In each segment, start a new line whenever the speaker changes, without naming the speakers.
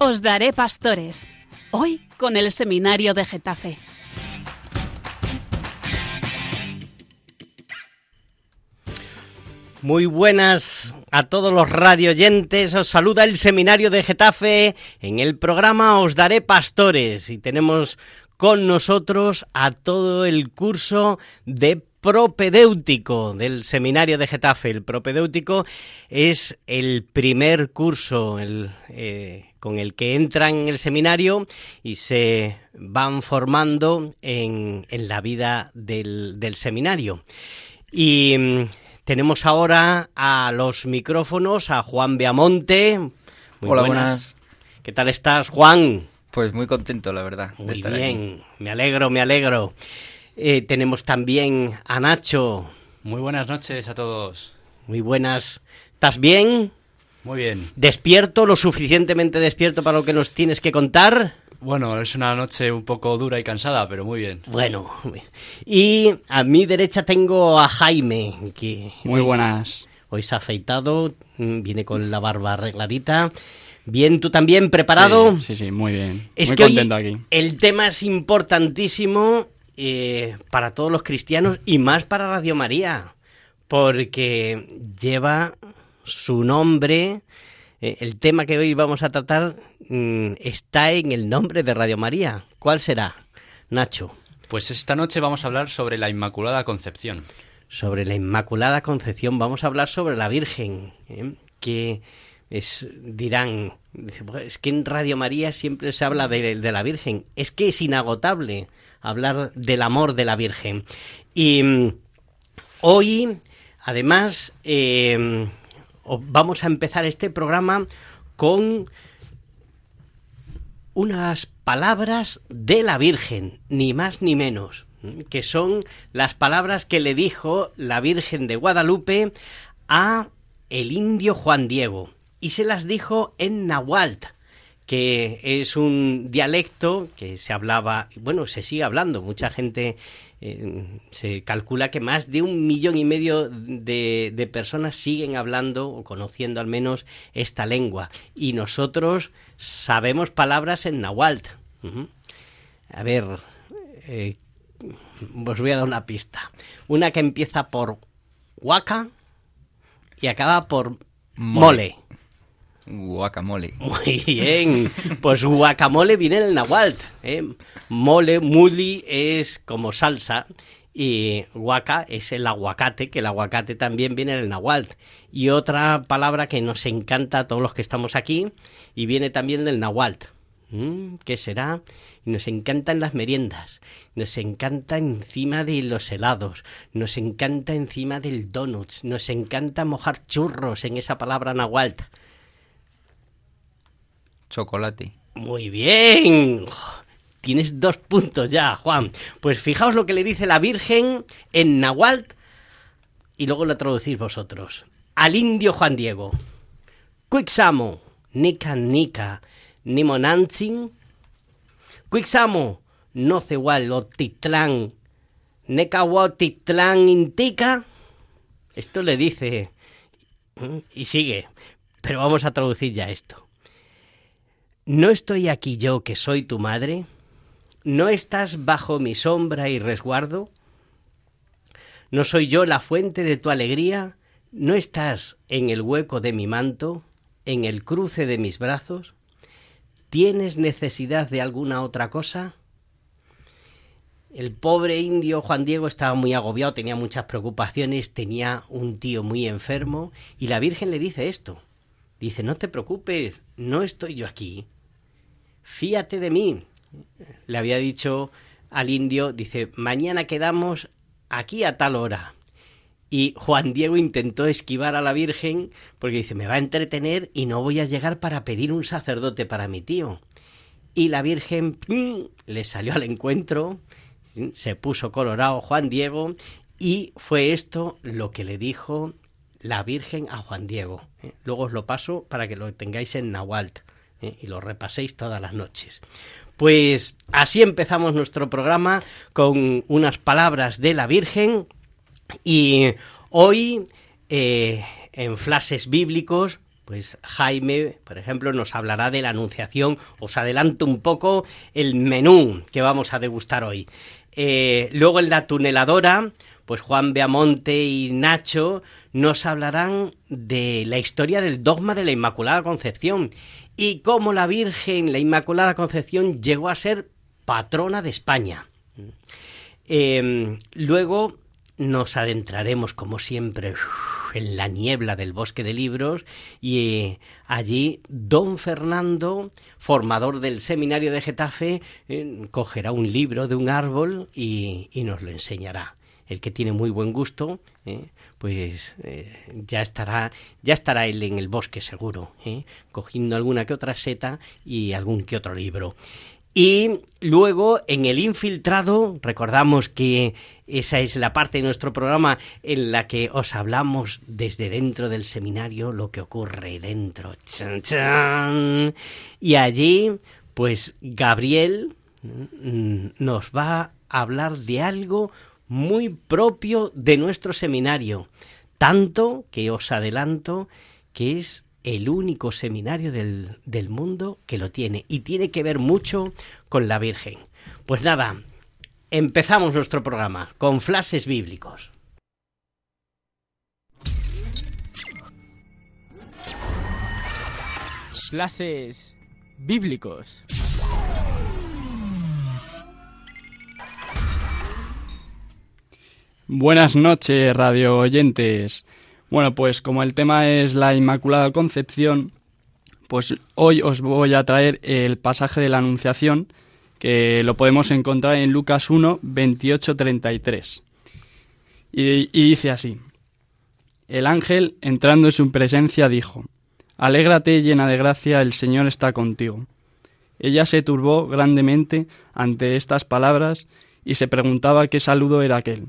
Os daré pastores. Hoy con el seminario de Getafe.
Muy buenas a todos los radioyentes. Os saluda el seminario de Getafe. En el programa Os daré pastores y tenemos con nosotros a todo el curso de propedéutico del seminario de Getafe. El propedéutico es el primer curso eh, con el que entran en el seminario y se van formando en, la vida del, del seminario. Y mm, tenemos ahora a los micrófonos a Juan Beamonte.
Hola, buenas.
¿Qué tal estás, Juan?
Pues muy contento, la verdad.
Muy bien, me alegro, me alegro. Eh, tenemos también a Nacho.
Muy buenas noches a todos.
Muy buenas. ¿Estás bien?
Muy bien.
¿Despierto, lo suficientemente despierto para lo que nos tienes que contar?
Bueno, es una noche un poco dura y cansada, pero muy bien.
Bueno, y a mi derecha tengo a Jaime, que...
Muy buenas.
Hoy se ha afeitado, mm, viene con la barba arregladita. Bien, tú también preparado.
Sí, sí, muy bien.
Es
muy
que
contento aquí.
El tema es importantísimo eh, para todos los cristianos y más para Radio María, porque lleva su nombre. Eh, el tema que hoy vamos a tratar mm, está en el nombre de Radio María. ¿Cuál será, Nacho?
Pues esta noche vamos a hablar sobre la Inmaculada Concepción.
Sobre la Inmaculada Concepción vamos a hablar sobre la Virgen, ¿eh? que es, dirán, es que en Radio María siempre se habla de, de la Virgen, es que es inagotable hablar del amor de la Virgen. Y mm, hoy, además, eh, vamos a empezar este programa con unas palabras de la Virgen, ni más ni menos, que son las palabras que le dijo la Virgen de Guadalupe a el indio Juan Diego y se las dijo en Nahuatl que es un dialecto que se hablaba, bueno, se sigue hablando, mucha gente eh, se calcula que más de un millón y medio de, personas siguen hablando o conociendo al menos esta lengua y nosotros sabemos palabras en Nahuatl. A ver, eh, os voy a dar una pista. Una que empieza por huaca y acaba por mole.
Guacamole.
Muy bien. Pues guacamole viene del nahuatl. ¿eh? Mole, muli es como salsa. Y guaca es el aguacate, que el aguacate también viene del nahuatl. Y otra palabra que nos encanta a todos los que estamos aquí y viene también del nahuatl. Mm, ¿Qué será? Nos encantan las meriendas, nos encanta encima de los helados, nos encanta encima del donuts, nos encanta mojar churros en esa palabra nahuatl.
Chocolate.
Muy bien. Tienes dos puntos ya, Juan. Pues fijaos lo que le dice la Virgen en Nahuatl y luego lo traducís vosotros. Al indio Juan Diego. Quixamo, nica nica, nimonantzin. Quixamo, no cehualotitlán, necahuatitlán intica. Esto le dice. Y sigue. Pero vamos a traducir ya esto. ¿No estoy aquí yo que soy tu madre? ¿No estás bajo mi sombra y resguardo? ¿No soy yo la fuente de tu alegría? ¿No estás en el hueco de mi manto, en el cruce de mis brazos? ¿Tienes necesidad de alguna otra cosa? El pobre indio Juan Diego estaba muy agobiado, tenía muchas preocupaciones, tenía un tío muy enfermo y la Virgen le dice esto. Dice, no te preocupes, no estoy yo aquí, fíate de mí. Le había dicho al indio, dice, mañana quedamos aquí a tal hora. Y Juan Diego intentó esquivar a la Virgen porque dice, me va a entretener y no voy a llegar para pedir un sacerdote para mi tío. Y la Virgen le salió al encuentro, se puso colorado Juan Diego y fue esto lo que le dijo la Virgen a Juan Diego. ¿eh? Luego os lo paso para que lo tengáis en Nahuatl. ¿Eh? y lo repaséis todas las noches. Pues así empezamos nuestro programa con unas palabras de la Virgen y hoy eh, en flashes bíblicos pues Jaime, por ejemplo, nos hablará de la Anunciación. Os adelanto un poco el menú que vamos a degustar hoy. Eh, luego en la tuneladora, pues Juan Beamonte y Nacho nos hablarán de la historia del dogma de la Inmaculada Concepción y cómo la Virgen, la Inmaculada Concepción, llegó a ser patrona de España. Eh, luego nos adentraremos, como siempre, en la niebla del bosque de libros y eh, allí don Fernando, formador del seminario de Getafe, eh, cogerá un libro de un árbol y, nos lo enseñará. El que tiene muy buen gusto, eh, pues ya estará, ya estará él en el bosque seguro, cogiendo alguna que otra seta y algún que otro libro. Y luego en el infiltrado, recordamos que esa es la parte de nuestro programa en la que os hablamos desde dentro del seminario lo que ocurre dentro. Y allí, pues Gabriel mm, nos va a hablar de algo muy propio de nuestro seminario. Tanto que os adelanto que es el único seminario del, del mundo que lo tiene y tiene que ver mucho con la Virgen. Pues nada, empezamos nuestro programa con flashes bíblicos.
Flashes bíblicos. Buenas noches, radio oyentes. Bueno, pues como el tema es la Inmaculada Concepción, pues hoy os voy a traer el pasaje de la Anunciación, que lo podemos encontrar en Lucas 1, 28, 33. Y, y dice así, el ángel, entrando en su presencia, dijo, Alégrate llena de gracia, el Señor está contigo. Ella se turbó grandemente ante estas palabras y se preguntaba qué saludo era aquel.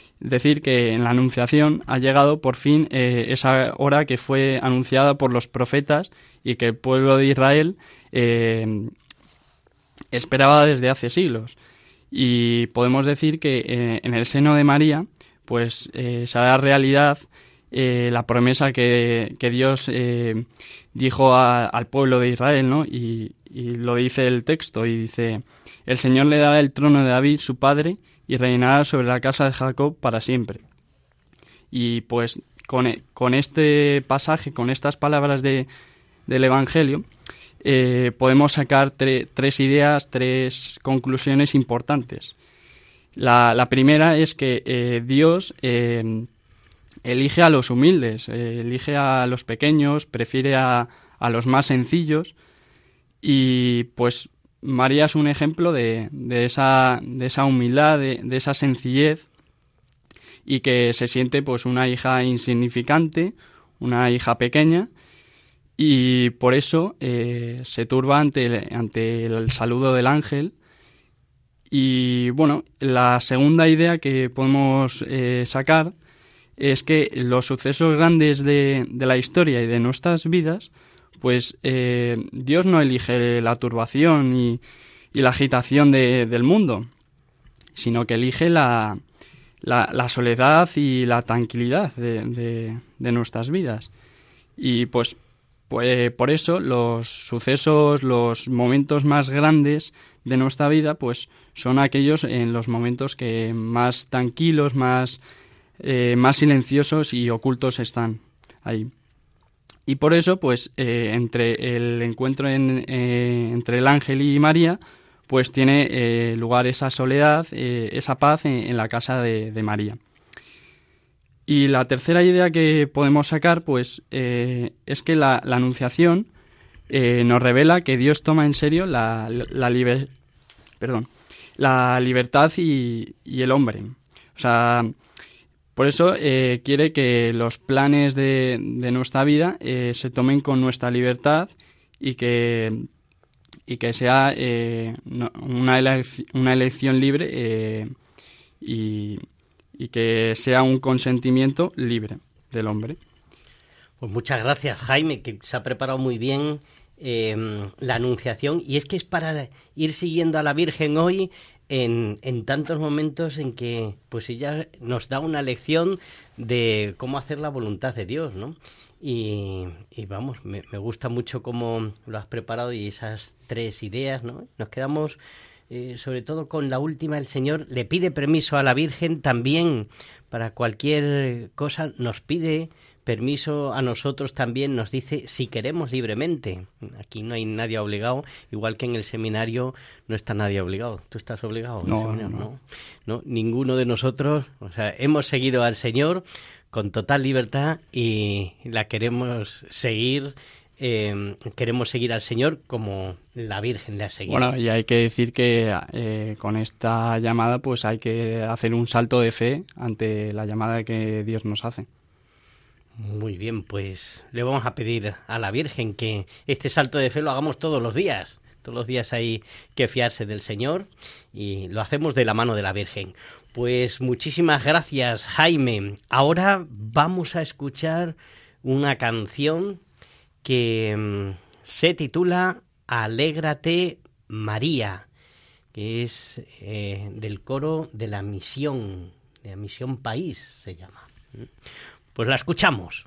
decir que en la Anunciación ha llegado por fin eh, esa hora que fue anunciada por los profetas y que el pueblo de Israel eh, esperaba desde hace siglos. Y podemos decir que eh, en el seno de María, pues se hará realidad la promesa que, Dios dijo al pueblo de Israel, ¿no? Y, y lo dice el texto, y dice, el Señor le dará el trono de David, su padre, y reinará sobre la casa de Jacob para siempre. Y pues con, e, este pasaje, con estas palabras de, del Evangelio, eh, podemos sacar tres ideas, tres conclusiones importantes. La, primera es que eh, Dios eh, elige a los humildes, elige a los pequeños, prefiere a, a, los más sencillos y pues María es un ejemplo de, esa, de esa, humildad, de, esa sencillez y que se siente pues una hija insignificante, una hija pequeña y por eso eh, se turba ante el, ante el saludo del ángel. Y bueno, la segunda idea que podemos eh, sacar es que los sucesos grandes de, de la historia y de nuestras vidas pues eh, Dios no elige la turbación y, la agitación del mundo, sino que elige la, la, soledad y la tranquilidad de, nuestras vidas. Y pues, pues, por eso los sucesos, los momentos más grandes de nuestra vida, pues son aquellos en los momentos que más tranquilos, más, eh, más silenciosos y ocultos están ahí. Y por eso, pues, eh, entre el encuentro eh, entre el ángel y María, pues tiene eh, lugar esa soledad, esa paz en, la casa de, María. Y la tercera idea que podemos sacar, pues, es que la, Anunciación nos revela que Dios toma en serio la, la, perdón, la libertad y, y el hombre. O sea, por eso eh, quiere que los planes de, nuestra vida eh, se tomen con nuestra libertad y que, y que sea eh, una, una, elección libre y, que sea un consentimiento libre del hombre.
Pues muchas gracias, Jaime, que se ha preparado muy bien la anunciación. Y es que es para ir siguiendo a la Virgen hoy en, tantos momentos en que pues ella nos da una lección de cómo hacer la voluntad de Dios, ¿no? Y, vamos, me, me, gusta mucho cómo lo has preparado y esas tres ideas, ¿no? Nos quedamos eh, sobre todo con la última, el Señor le pide permiso a la Virgen también para cualquier cosa, nos pide permiso a nosotros también, nos dice si queremos libremente. Aquí no hay nadie obligado, igual que en el seminario no está nadie obligado. ¿Tú estás obligado?
No,
no, no, no. Ninguno de nosotros, o sea, hemos seguido al Señor con total libertad y la queremos seguir eh, queremos seguir al Señor como la Virgen le ha seguido.
Bueno, y hay que decir que eh, con esta llamada pues hay que hacer un salto de fe ante la llamada que Dios nos hace.
Muy bien, pues le vamos a pedir a la Virgen que este salto de fe lo hagamos todos los días. Todos los días hay que fiarse del Señor y lo hacemos de la mano de la Virgen. Pues muchísimas gracias, Jaime. Ahora vamos a escuchar una canción que mm, se titula Alégrate María, que es eh, del coro de la misión, de la misión país se llama. Pues la escuchamos.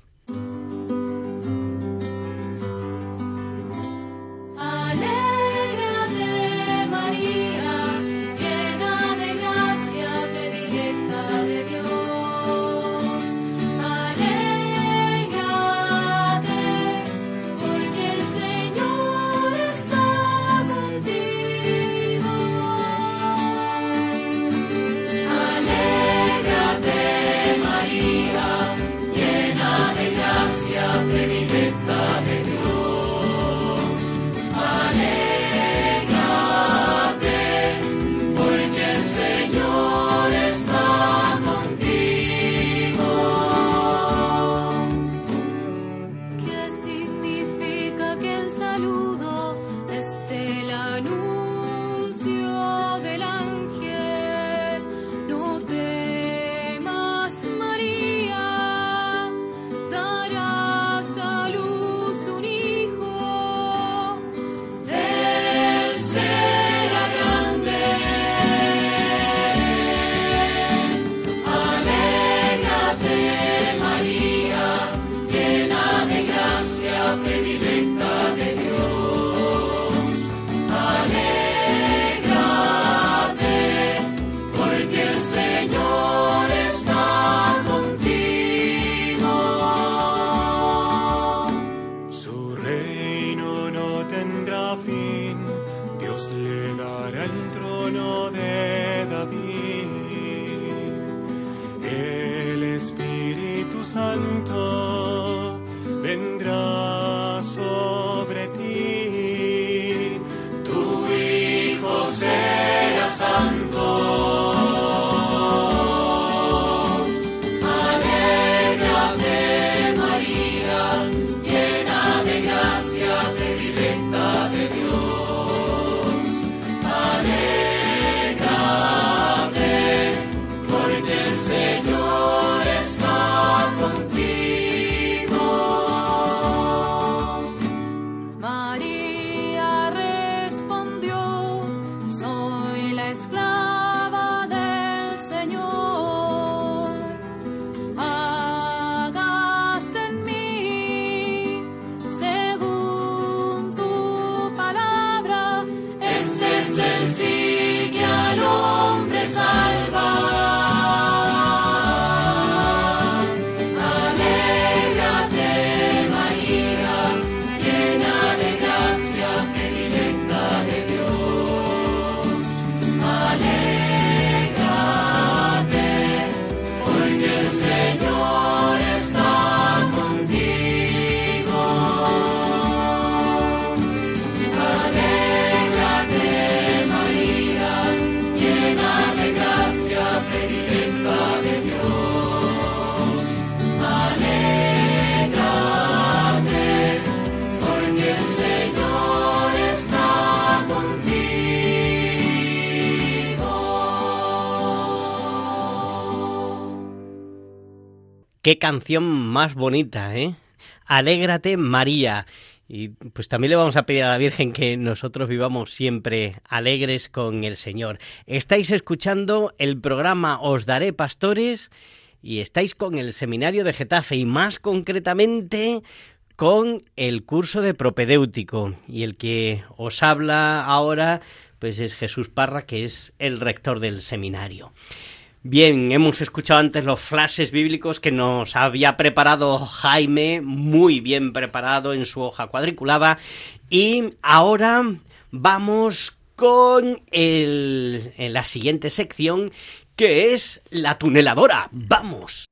Qué canción más bonita, ¿eh? Alégrate María. Y pues también le vamos a pedir a la Virgen que nosotros vivamos siempre alegres con el Señor. Estáis escuchando el programa Os Daré Pastores y estáis con el seminario de Getafe y más concretamente con el curso de propedéutico y el que os habla ahora pues es Jesús Parra que es el rector del seminario. Bien, hemos escuchado antes los flashes bíblicos que nos había preparado Jaime, muy bien preparado en su hoja cuadriculada. Y ahora vamos con la siguiente sección, que es la tuneladora. ¡Vamos!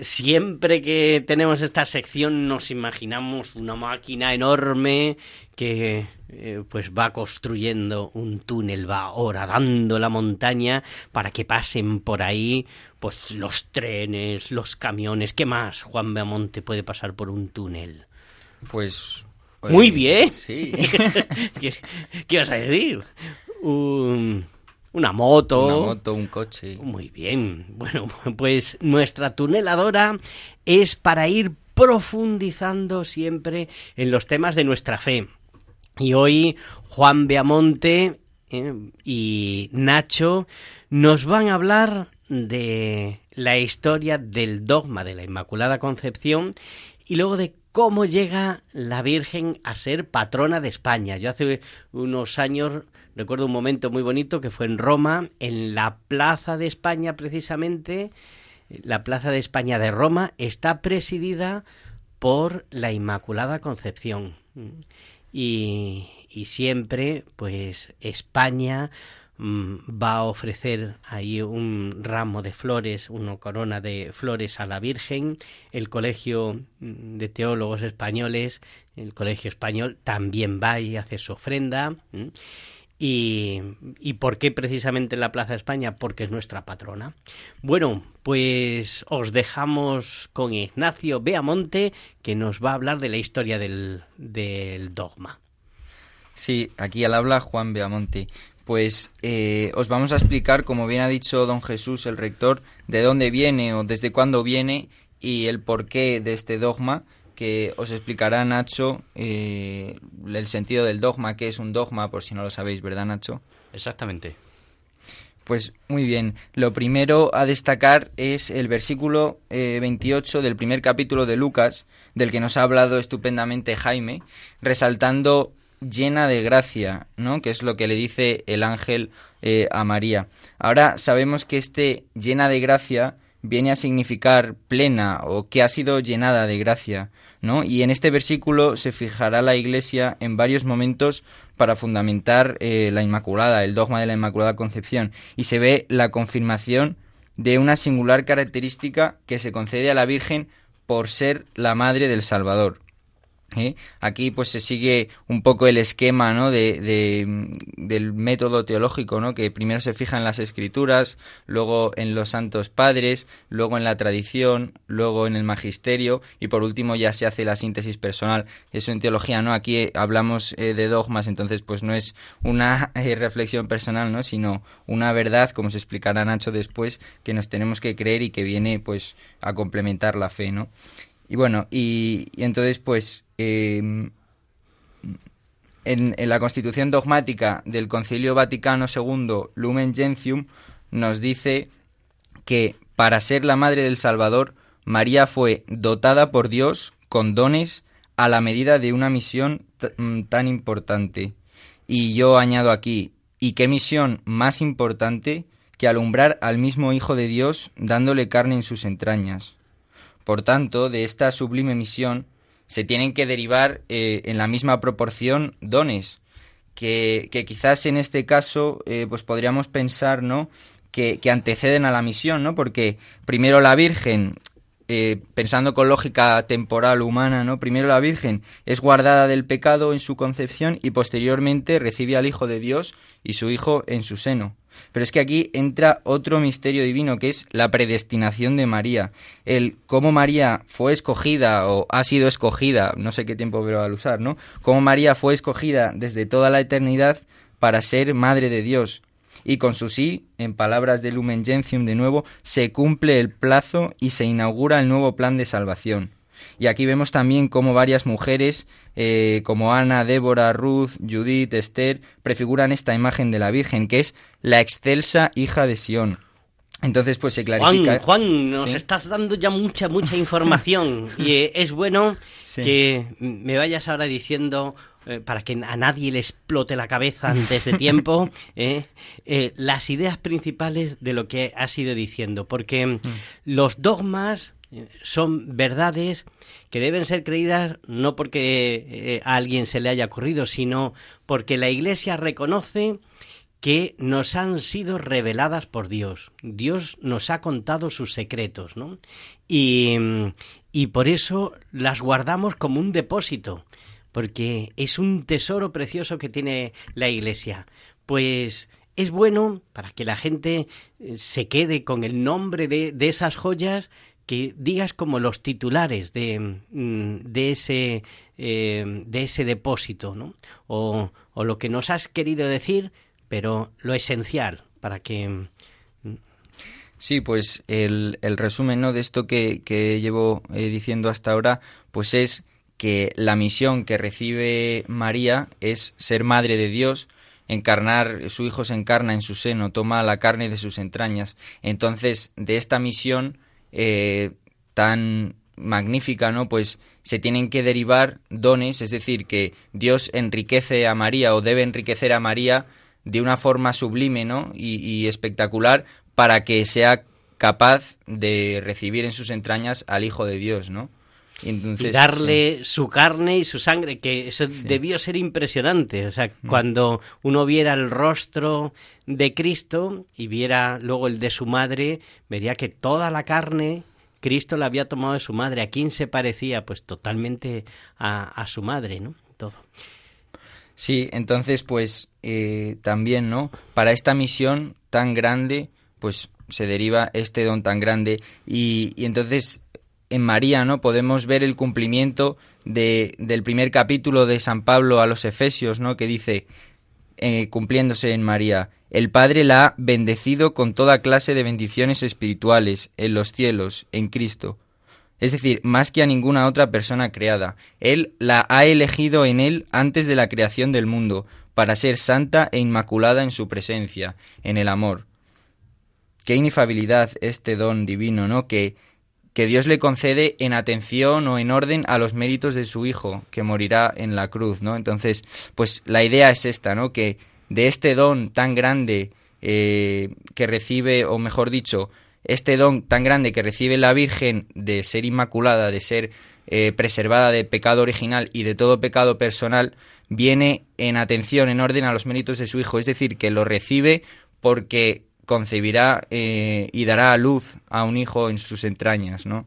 Siempre que tenemos esta sección nos imaginamos una máquina enorme que eh, pues va construyendo un túnel, va horadando la montaña para que pasen por ahí pues los trenes, los camiones. ¿Qué más, Juan Beamonte, puede pasar por un túnel?
Pues...
Muy bien.
Sí.
¿Qué, ¿Qué, vas a decir? Un, una moto.
Una moto, un coche.
Muy bien. Bueno, pues nuestra tuneladora es para ir profundizando siempre en los temas de nuestra fe. Y hoy Juan Beamonte eh, y Nacho nos van a hablar de la historia del dogma de la Inmaculada Concepción y luego de cómo llega la Virgen a ser patrona de España. Yo hace unos años recuerdo un momento muy bonito que fue en Roma, en la Plaza de España precisamente, la Plaza de España de Roma está presidida por la Inmaculada Concepción. Y, y siempre, pues, España va a ofrecer ahí un ramo de flores, una corona de flores a la Virgen. El Colegio de Teólogos Españoles, el Colegio Español, también va y hace su ofrenda. Y, ¿Y por qué precisamente la Plaza España? Porque es nuestra patrona. Bueno, pues os dejamos con Ignacio Beamonte, que nos va a hablar de la historia del, del dogma.
Sí, aquí al habla Juan Beamonte. Pues eh, os vamos a explicar, como bien ha dicho don Jesús, el rector, de dónde viene o desde cuándo viene y el porqué de este dogma que os explicará Nacho eh, el sentido del dogma, que es un dogma, por si no lo sabéis, ¿verdad, Nacho?
Exactamente.
Pues muy bien, lo primero a destacar es el versículo 28 del primer capítulo de Lucas, del que nos ha hablado estupendamente Jaime, resaltando llena de gracia, ¿no? Que es lo que le dice el ángel eh, a María. Ahora sabemos que este llena de gracia viene a significar plena o que ha sido llenada de gracia, ¿no? Y en este versículo se fijará la Iglesia en varios momentos para fundamentar eh, la Inmaculada, el dogma de la Inmaculada Concepción, y se ve la confirmación de una singular característica que se concede a la Virgen por ser la madre del Salvador. ¿Eh? Aquí pues se sigue un poco el esquema ¿no? de, del método teológico, ¿no? que primero se fija en las escrituras, luego en los santos padres, luego en la tradición, luego en el magisterio y por último ya se hace la síntesis personal. Eso en teología, ¿no? Aquí hablamos eh, de dogmas, entonces pues no es una eh, reflexión personal, ¿no? sino una verdad, como se explicará Nacho después, que nos tenemos que creer y que viene pues a complementar la fe, ¿no? Y bueno, y, entonces pues em, en, la constitución dogmática del Concilio Vaticano II, Lumen Gentium, nos dice que para ser la madre del Salvador, María fue dotada por Dios con dones a la medida de una misión mm, tan importante. Y yo añado aquí, ¿y qué misión más importante que alumbrar al mismo Hijo de Dios dándole carne en sus entrañas? Por tanto, de esta sublime misión se tienen que derivar eh, en la misma proporción dones, que, quizás en este caso eh, pues podríamos pensar ¿no? Que, anteceden a la misión, ¿no? porque primero la Virgen eh, pensando con lógica temporal humana, ¿no? Primero la Virgen es guardada del pecado en su concepción y posteriormente recibe al Hijo de Dios y su Hijo en su seno. Pero es que aquí entra otro misterio divino que es la predestinación de María. El cómo María fue escogida o ha sido escogida, no sé qué tiempo pero al usar, ¿no? Cómo María fue escogida desde toda la eternidad para ser madre de Dios. Y con su sí, en palabras de Lumen Gentium de nuevo, se cumple el plazo y se inaugura el nuevo plan de salvación. Y aquí vemos también cómo varias mujeres, eh, como Ana, Débora, Ruth, Judith, Esther, prefiguran esta imagen de la Virgen, que es la excelsa hija de Sión. Entonces, pues se clarifica.
Juan, Juan nos estás dando ya mucha, mucha información. y eh, es bueno que me vayas ahora diciendo, eh, para que a nadie le explote la cabeza antes de tiempo, las ideas principales de lo que has ido diciendo. Porque mm. los dogmas son verdades que deben ser creídas no porque eh, a alguien se le haya ocurrido, sino porque la Iglesia reconoce que nos han sido reveladas por Dios. Dios nos ha contado sus secretos, ¿no? Y, y por eso las guardamos como un depósito, porque es un tesoro precioso que tiene la Iglesia. Pues es bueno para que la gente eh, se quede con el nombre de, de esas joyas que digas como los titulares de, mm, de ese, eh, de ese depósito, ¿no? O, o, lo que nos has querido decir, pero lo esencial para que...
Mm, sí, pues el, el resumen ¿no? de esto que, que llevo eh, diciendo hasta ahora, pues es que la misión que recibe María es ser madre de Dios, encarnar, su hijo se encarna en su seno, toma la carne de sus entrañas. Entonces, de esta misión eh, tan magnífica, ¿no? Pues se tienen que derivar dones, es decir, que Dios enriquece a María o debe enriquecer a María de una forma sublime, ¿no? Y, espectacular para que sea capaz de recibir en sus entrañas al Hijo de Dios, ¿no?
Y, darle su carne y su sangre, que eso debió ser impresionante. O sea, mm. cuando uno viera el rostro de Cristo y viera luego el de su madre, vería que toda la carne Cristo la había tomado de su madre. ¿A quién se parecía? Pues totalmente a, su madre, ¿no? Todo.
Sí, entonces, pues eh, también, ¿no? Para esta misión tan grande, pues se deriva este don tan grande y, y entonces en María, ¿no? Podemos ver el cumplimiento de, del primer capítulo de San Pablo a los Efesios, ¿no? Que dice, eh, cumpliéndose en María, el Padre la ha bendecido con toda clase de bendiciones espirituales en los cielos, en Cristo. Es decir, más que a ninguna otra persona creada. Él la ha elegido en Él antes de la creación del mundo, para ser santa e inmaculada en su presencia, en el amor. Qué inefabilidad este don divino, ¿no? Que que Dios le concede en atención o en orden a los méritos de su hijo, que morirá en la cruz, ¿no? Entonces, pues la idea es esta, ¿no? Que de este don tan grande eh, que recibe, o mejor dicho, este don tan grande que recibe la Virgen de ser inmaculada, de ser eh, preservada de pecado original y de todo pecado personal, viene en atención, en orden a los méritos de su hijo, es decir, que lo recibe porque concebirá eh, y dará a luz a un hijo en sus entrañas, ¿no?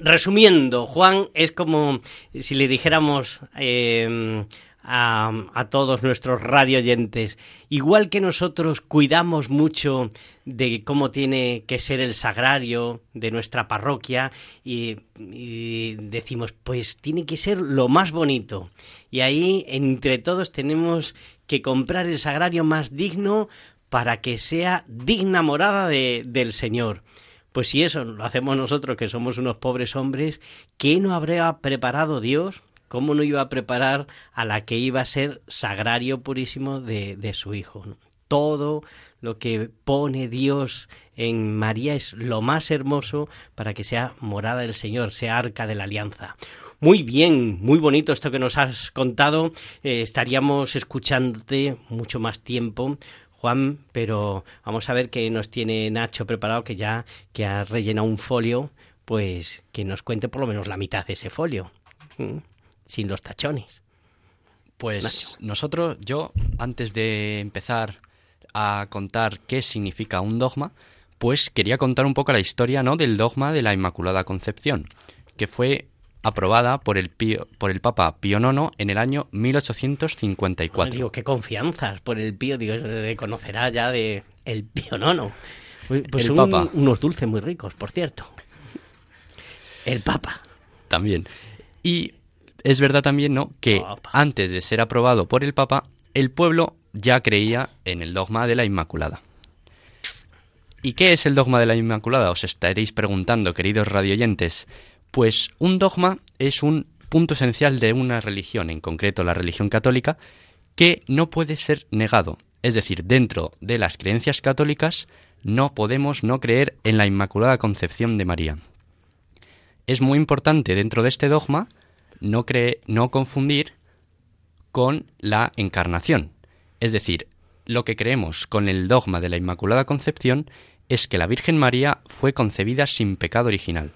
Resumiendo, Juan es como si le dijéramos eh, a, a, todos nuestros radioyentes, igual que nosotros cuidamos mucho de cómo tiene que ser el sagrario de nuestra parroquia y, y decimos, pues tiene que ser lo más bonito. Y ahí entre todos tenemos que comprar el sagrario más digno para que sea digna morada de, del Señor. Pues si eso lo hacemos nosotros, que somos unos pobres hombres, ¿qué no habría preparado Dios? ¿Cómo no iba a preparar a la que iba a ser sagrario purísimo de, de su Hijo? Todo lo que pone Dios en María es lo más hermoso para que sea morada del Señor, sea arca de la alianza. Muy bien, muy bonito esto que nos has contado. Eh, estaríamos escuchándote mucho más tiempo Juan, pero vamos a ver qué nos tiene Nacho preparado, que ya que ha rellenado un folio, pues que nos cuente por lo menos la mitad de ese folio, sin los tachones.
Pues nosotros, yo, antes de empezar a contar qué significa un dogma, pues quería contar un poco la historia ¿no? del dogma de la Inmaculada Concepción, que fue aprobada por el, por el Papa Pío IX en el año 1854.
digo, qué confianzas por el Pío, digo, se conocerá ya de el Pío IX. Pues son unos dulces muy ricos, por cierto. El Papa.
También. Y es verdad también, ¿no?, que antes de ser aprobado por el Papa, el pueblo ya creía en el dogma de la Inmaculada. ¿Y qué es el dogma de la Inmaculada? Os estaréis preguntando, queridos radioyentes. Pues un dogma es un punto esencial de una religión, en concreto la religión católica, que no puede ser negado. Es decir, dentro de las creencias católicas no podemos no creer en la Inmaculada Concepción de María. Es muy importante dentro de este dogma no, cree, no confundir con la encarnación. Es decir, lo que creemos con el dogma de la Inmaculada Concepción es que la Virgen María fue concebida sin pecado original.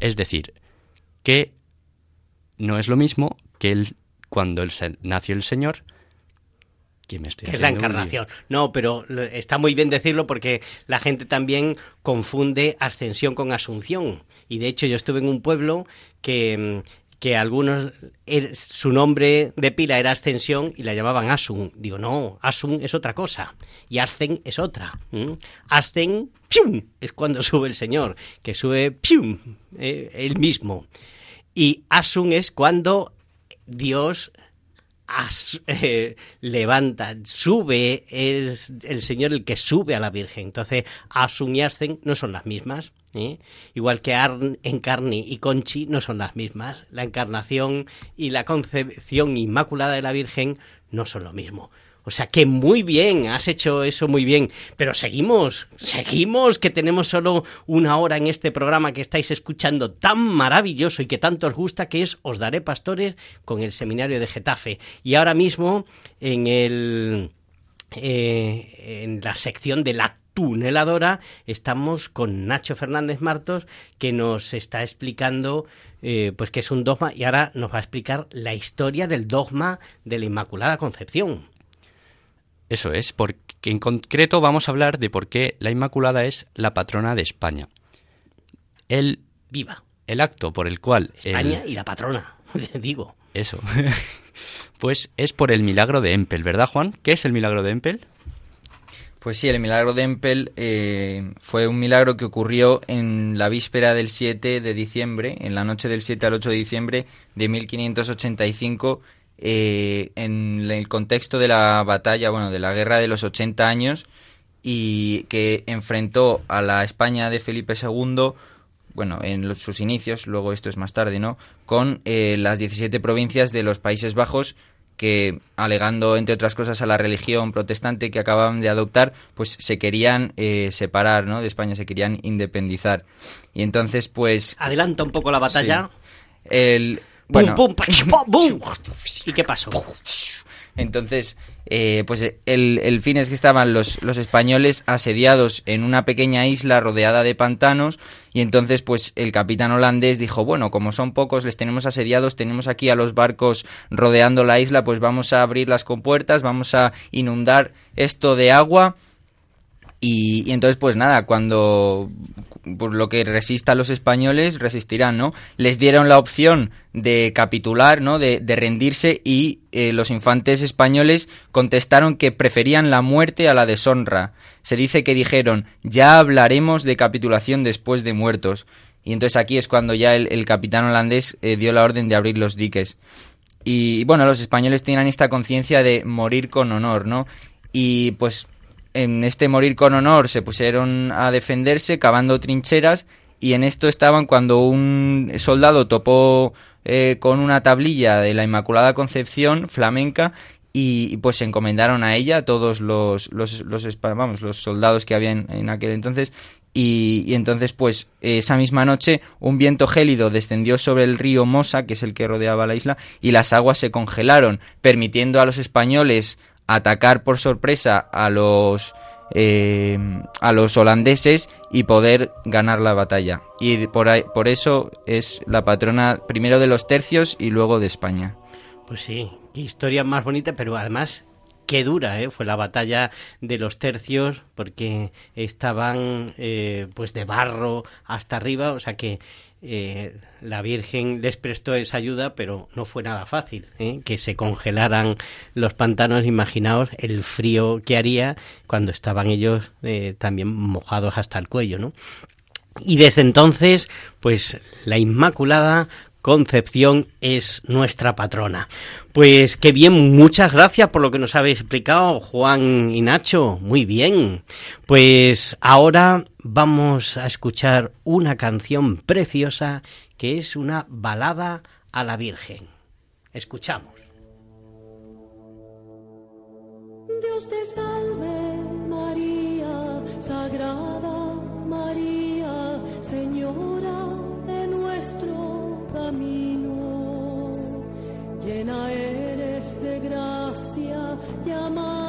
Es decir, que no es lo mismo que el, cuando el, nació el Señor,
que, me estoy es la encarnación. No, pero está muy bien decirlo porque la gente también confunde ascensión con asunción. Y de hecho yo estuve en un pueblo que, que algunos, er, su nombre de pila era Ascensión y la llamaban Asun. Digo, no, Asun es otra cosa y Ascen es otra. Ascen, ¡pium! es cuando sube el Señor, que sube, ¡pium! Eh, él mismo. Y Asun es cuando Dios eh, levanta, sube, es el Señor el que sube a la Virgen. Entonces, Asun y Ascen no son las mismas. ¿Eh? Igual que Encarni y Conchi no son las mismas. La encarnación y la concepción inmaculada de la Virgen no son lo mismo. O sea que muy bien, has hecho eso muy bien. Pero seguimos, seguimos, que tenemos solo una hora en este programa que estáis escuchando tan maravilloso y que tanto os gusta, que es Os Daré Pastores con el Seminario de Getafe. Y ahora mismo en el... Eh, en la sección de la tuneladora, estamos con Nacho Fernández Martos, que nos está explicando eh, pues que es un dogma y ahora nos va a explicar la historia del dogma de la Inmaculada Concepción.
Eso es, porque en concreto vamos a hablar de por qué la Inmaculada es la patrona de España. El,
Viva.
El acto por el cual...
España y la patrona, digo.
Eso. pues es por el milagro de Empel, ¿verdad, Juan? ¿Qué es el milagro de Empel?
Pues sí, el milagro de Empel eh, fue un milagro que ocurrió en la víspera del 7 de diciembre, en la noche del 7 al 8 de diciembre de 1585, eh, en el contexto de la batalla, bueno, de la guerra de los 80 años, y que enfrentó a la España de Felipe II, bueno, en sus inicios, luego esto es más tarde, ¿no? Con eh, las 17 provincias de los Países Bajos que alegando entre otras cosas a la religión protestante que acababan de adoptar, pues se querían eh, separar, ¿no? De España se querían independizar. Y entonces, pues
adelanta un poco la batalla.
El
bueno, ¿Y qué pasó?
Entonces, eh, pues el, el, fin es que estaban los, los españoles asediados en una pequeña isla rodeada de pantanos y entonces pues el capitán holandés dijo, bueno, como son pocos, les tenemos asediados, tenemos aquí a los barcos rodeando la isla, pues vamos a abrir las compuertas, vamos a inundar esto de agua y, entonces, pues nada, cuando por lo que resista a los españoles, resistirán, ¿no? Les dieron la opción de capitular, ¿no? De, rendirse y eh, los infantes españoles contestaron que preferían la muerte a la deshonra. Se dice que dijeron, ya hablaremos de capitulación después de muertos. Y entonces aquí es cuando ya el, capitán holandés eh, dio la orden de abrir los diques. Y bueno, los españoles tenían esta conciencia de morir con honor, ¿no? Y pues en este morir con honor se pusieron a defenderse cavando trincheras y en esto estaban cuando un soldado topó eh, con una tablilla de la Inmaculada Concepción flamenca y, pues se encomendaron a ella todos los, los, los, vamos, los soldados que habían en aquel entonces. Y, y, entonces, pues, esa misma noche un viento gélido descendió sobre el río Mosa, que es el que rodeaba la isla, y las aguas se congelaron, permitiendo a los españoles atacar por sorpresa a los eh, a los holandeses y poder ganar la batalla. Y por, por eso es la patrona primero de los tercios y luego de España.
Pues sí, qué historia más bonita, pero además qué dura ¿eh? fue la batalla de los tercios, porque estaban eh, pues de barro hasta arriba, o sea que eh, la Virgen les prestó esa ayuda, pero no fue nada fácil, ¿eh? que se congelaran los pantanos. Imaginaos el frío que haría cuando estaban ellos eh, también mojados hasta el cuello, ¿no? Y desde entonces, pues la Inmaculada Concepción es nuestra patrona. Pues qué bien, muchas gracias por lo que nos habéis explicado, Juan y Nacho. Muy bien. Pues ahora vamos a escuchar una canción preciosa que es una balada a la Virgen. Escuchamos.
Llena eres de gracia, llamada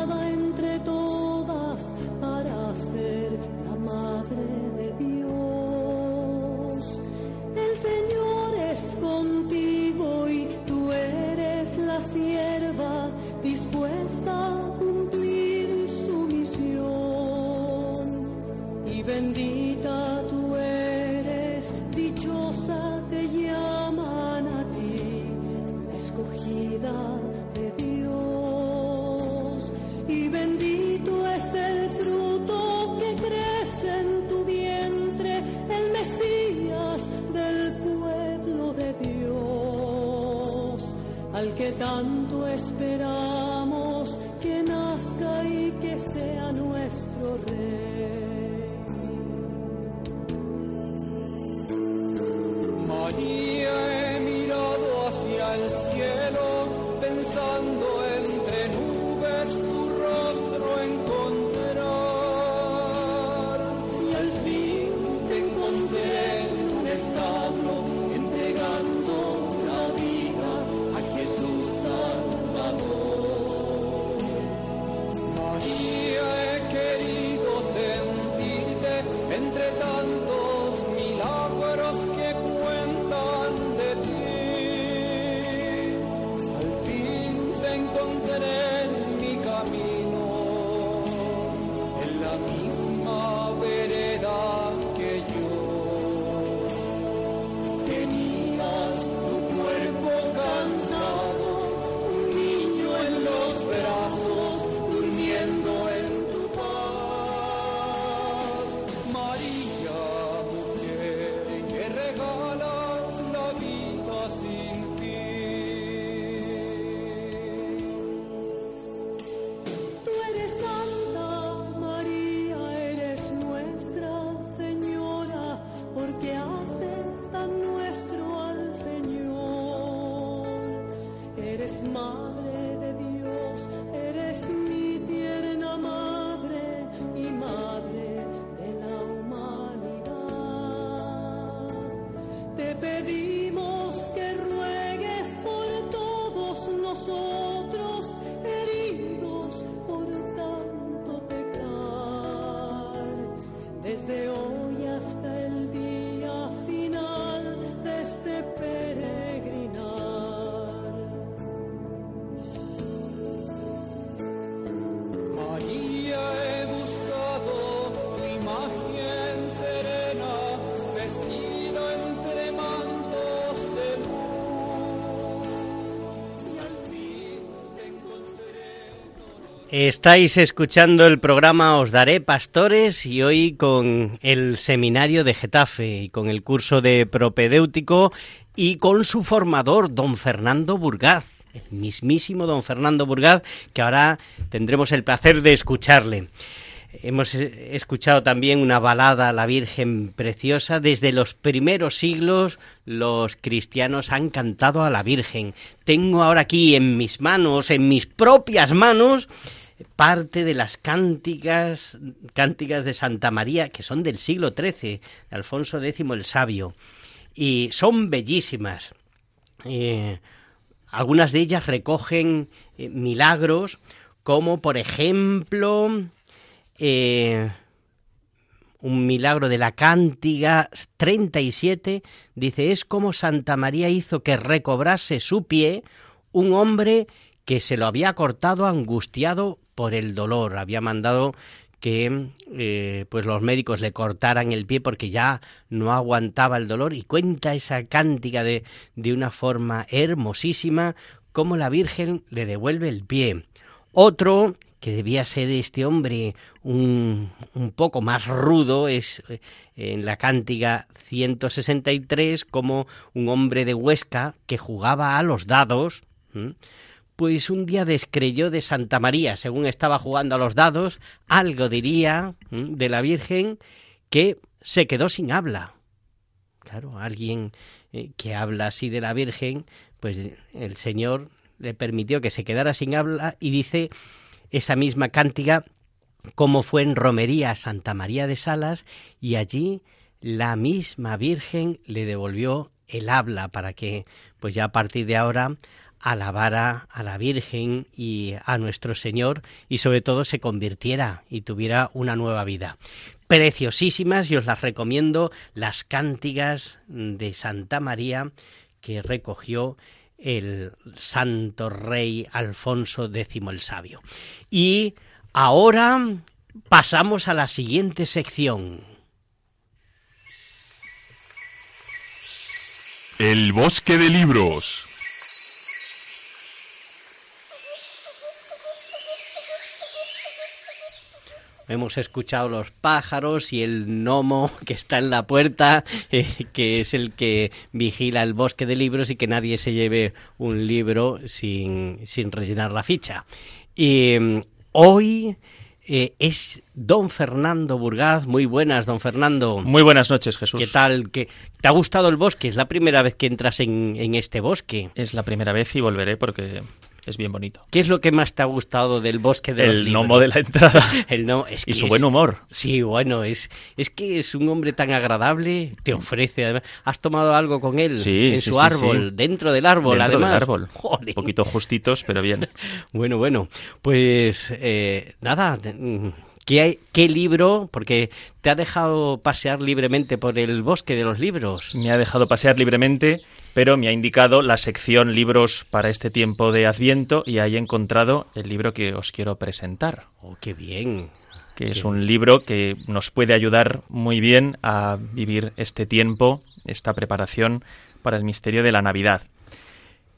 Estáis escuchando el programa Os Daré Pastores y hoy con el seminario de Getafe y con el curso de propedéutico y con su formador, don Fernando Burgaz, el mismísimo don Fernando Burgaz, que ahora tendremos el placer de escucharle. Hemos eh, escuchado también una balada a la Virgen preciosa. Desde los primeros siglos los cristianos han cantado a la Virgen. Tengo ahora aquí en mis manos, en mis propias manos, parte de las cánticas, cánticas de Santa María, que son del siglo XIII, de Alfonso X el Sabio. Y son bellísimas. Eh, algunas de ellas recogen eh, milagros, como por ejemplo eh, un milagro de la Cántiga 37, dice, es como Santa María hizo que recobrase su pie un hombre que se lo había cortado angustiado por el dolor. Había mandado que eh, pues los médicos le cortaran el pie porque ya no aguantaba el dolor y cuenta esa cántica de, de una forma hermosísima cómo la Virgen le devuelve el pie. Otro que debía ser este hombre un, un poco más rudo es eh, en la cántica 163 como un hombre de Huesca que jugaba a los dados. Pues un día descreyó de Santa María, según estaba jugando a los dados, algo diría de la Virgen que se quedó sin habla. Claro, alguien eh, que habla así de la Virgen, pues el Señor le permitió que se quedara sin habla y dice esa misma cántica como fue en romería Santa María de Salas y allí la misma Virgen le devolvió el habla para que pues ya a partir de ahora alabara a la Virgen y a nuestro Señor y sobre todo se convirtiera y tuviera una nueva vida. Preciosísimas y os las recomiendo las cántigas de Santa María que recogió el santo rey Alfonso X el Sabio. Y ahora pasamos a la siguiente sección.
El bosque de libros.
Hemos escuchado los pájaros y el gnomo que está en la puerta, eh, que es el que vigila el bosque de libros y que nadie se lleve un libro sin, sin rellenar la ficha. Y mm, hoy eh, es don Fernando Burgaz. Muy buenas, don Fernando.
Muy buenas noches, Jesús.
¿Qué tal? ¿Qué- ¿Te ha gustado el bosque? ¿Es la primera vez que entras en, en este bosque?
Es la primera vez y volveré porque es bien bonito.
¿Qué es lo que más te ha gustado del bosque de los
El
libros?
gnomo de la entrada.
El es
Y su
es-
buen humor.
Sí, bueno, es, es que es un hombre tan agradable, te ofrece, además, ¿has tomado algo con él?
Sí,
en
sí,
su
sí,
árbol, dentro del árbol,
Dentro del
además.
árbol.
Joder.
Un poquito justitos, pero bien.
Bueno, bueno, pues eh, nada, mm, ¿qué, hay- ¿qué libro? Porque te ha dejado pasear libremente por el bosque de los libros.
Me ha dejado pasear libremente, pero me ha indicado la sección libros para este tiempo de Adviento y ahí he encontrado el libro que os quiero presentar,
Oh, qué bien.
que es un libro que nos puede ayudar muy bien a vivir este tiempo, esta preparación para el misterio de la Navidad.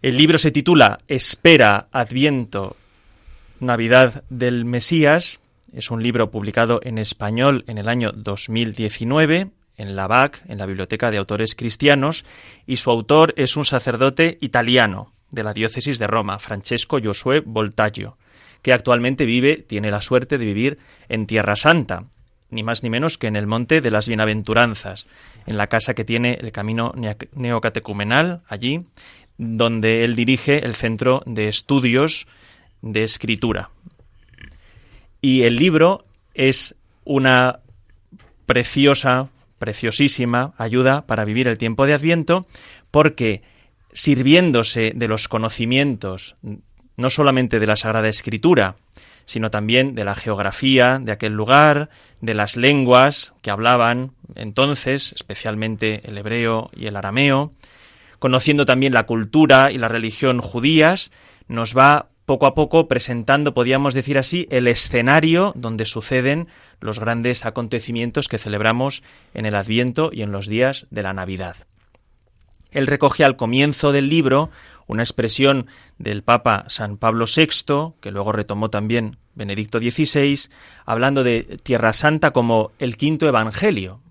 El libro se titula Espera, Adviento, Navidad del Mesías. Es un libro publicado en español en el año 2019 en la BAC, en la Biblioteca de Autores Cristianos, y su autor es un sacerdote italiano de la diócesis de Roma, Francesco Josué Voltaggio, que actualmente vive, tiene la suerte de vivir en Tierra Santa, ni más ni menos que en el Monte de las Bienaventuranzas, en la casa que tiene el camino neocatecumenal allí, donde él dirige el Centro de Estudios de Escritura. Y el libro es una preciosa, preciosísima ayuda para vivir el tiempo de Adviento, porque sirviéndose de los conocimientos no solamente de la Sagrada Escritura, sino también de la geografía de aquel lugar, de las lenguas que hablaban entonces, especialmente el hebreo y el arameo, conociendo también la cultura y la religión judías, nos va poco a poco presentando, podríamos decir así, el escenario donde suceden los grandes acontecimientos que celebramos en el Adviento y en los días de la Navidad. Él recoge al comienzo del libro una expresión del Papa San Pablo VI, que luego retomó también Benedicto XVI, hablando de Tierra Santa como el quinto Evangelio.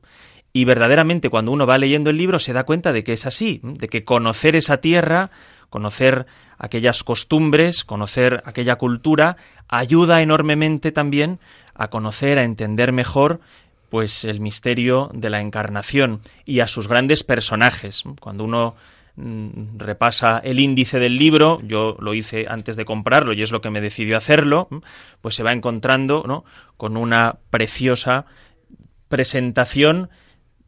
Y verdaderamente cuando uno va leyendo el libro se da cuenta de que es así, de que conocer esa tierra, conocer aquellas costumbres, conocer aquella cultura, ayuda enormemente también a conocer, a entender mejor pues el misterio de la encarnación y a sus grandes personajes. Cuando uno mm, repasa el índice del libro, yo lo hice antes de comprarlo y es lo que me decidió hacerlo, pues se va encontrando ¿no? con una preciosa presentación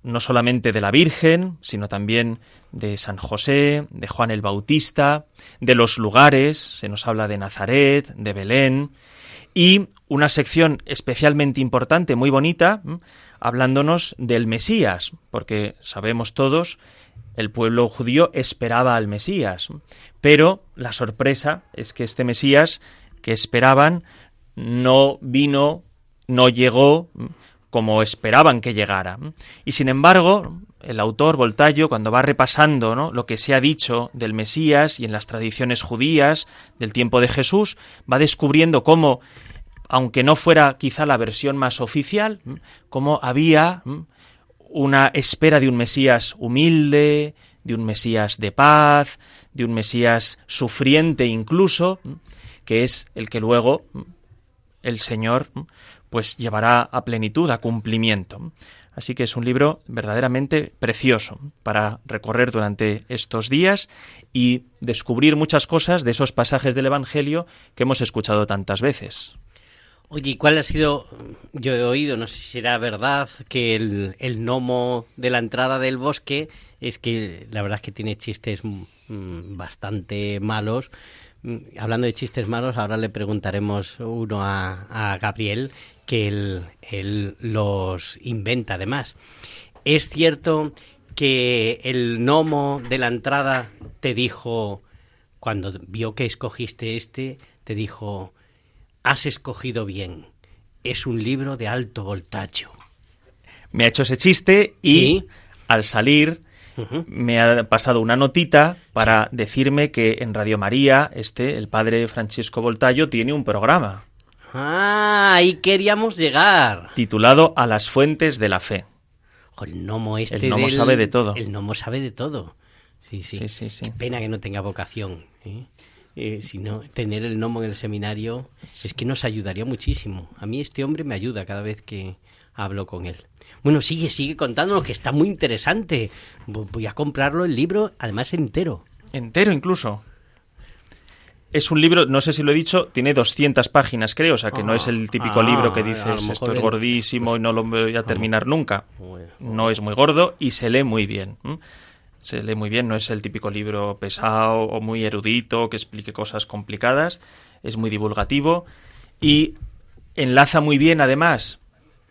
no solamente de la Virgen, sino también de San José, de Juan el Bautista, de los lugares, se nos habla de Nazaret, de Belén, y una sección especialmente importante, muy bonita, hablándonos del Mesías, porque sabemos todos el pueblo judío esperaba al Mesías, pero la sorpresa es que este Mesías que esperaban no vino, no llegó como esperaban que llegara. Y sin embargo, el autor Voltayo, cuando va repasando lo que se ha dicho del Mesías y en las tradiciones judías del tiempo de Jesús, va descubriendo cómo, aunque no fuera quizá la versión más oficial, cómo había una espera de un Mesías humilde, de un Mesías de paz, de un Mesías sufriente incluso, que es el que luego el Señor pues llevará a plenitud, a cumplimiento. Así que es un libro verdaderamente precioso para recorrer durante estos días y descubrir muchas cosas de esos pasajes del Evangelio que hemos escuchado tantas veces.
Oye, ¿y cuál ha sido? Yo he oído, no sé si será verdad, que el, el gnomo de la entrada del bosque es que la verdad es que tiene chistes mm, bastante malos. Mm, Hablando de chistes malos, ahora le preguntaremos uno a, a Gabriel, que él, él los inventa además. ¿Es cierto que el gnomo de la entrada te dijo, cuando vio que escogiste este, te dijo, has escogido bien, es un libro de alto voltaje?
Me ha hecho ese chiste y
Sí.
al salir me ha pasado una notita para decirme que en Radio María, este, el padre Francisco Voltayo, tiene un programa
Ah, ahí queríamos llegar.
titulado A las fuentes de la fe.
Ojo, el gnomo este
El gnomo
del-
sabe de todo.
El gnomo sabe de todo. Sí, sí.
Sí, sí, sí.
Qué pena que no tenga vocación. ¿eh? Eh, si no, tener el gnomo en el seminario es que nos ayudaría muchísimo. A mí este hombre me ayuda cada vez que hablo con él. Bueno, sigue, sigue contándonos que está muy interesante. Vo- Voy a comprarlo el libro, además entero.
Entero incluso. Es un libro, no sé si lo he dicho, tiene 200 páginas, creo, o sea que no es el típico
Ah,
libro que
a lo
dices esto es gordísimo y no lo voy a terminar nunca. No es muy gordo y se lee muy bien. Se lee muy bien, no es el típico libro pesado o muy erudito que explique cosas complicadas, es muy divulgativo y enlaza muy bien además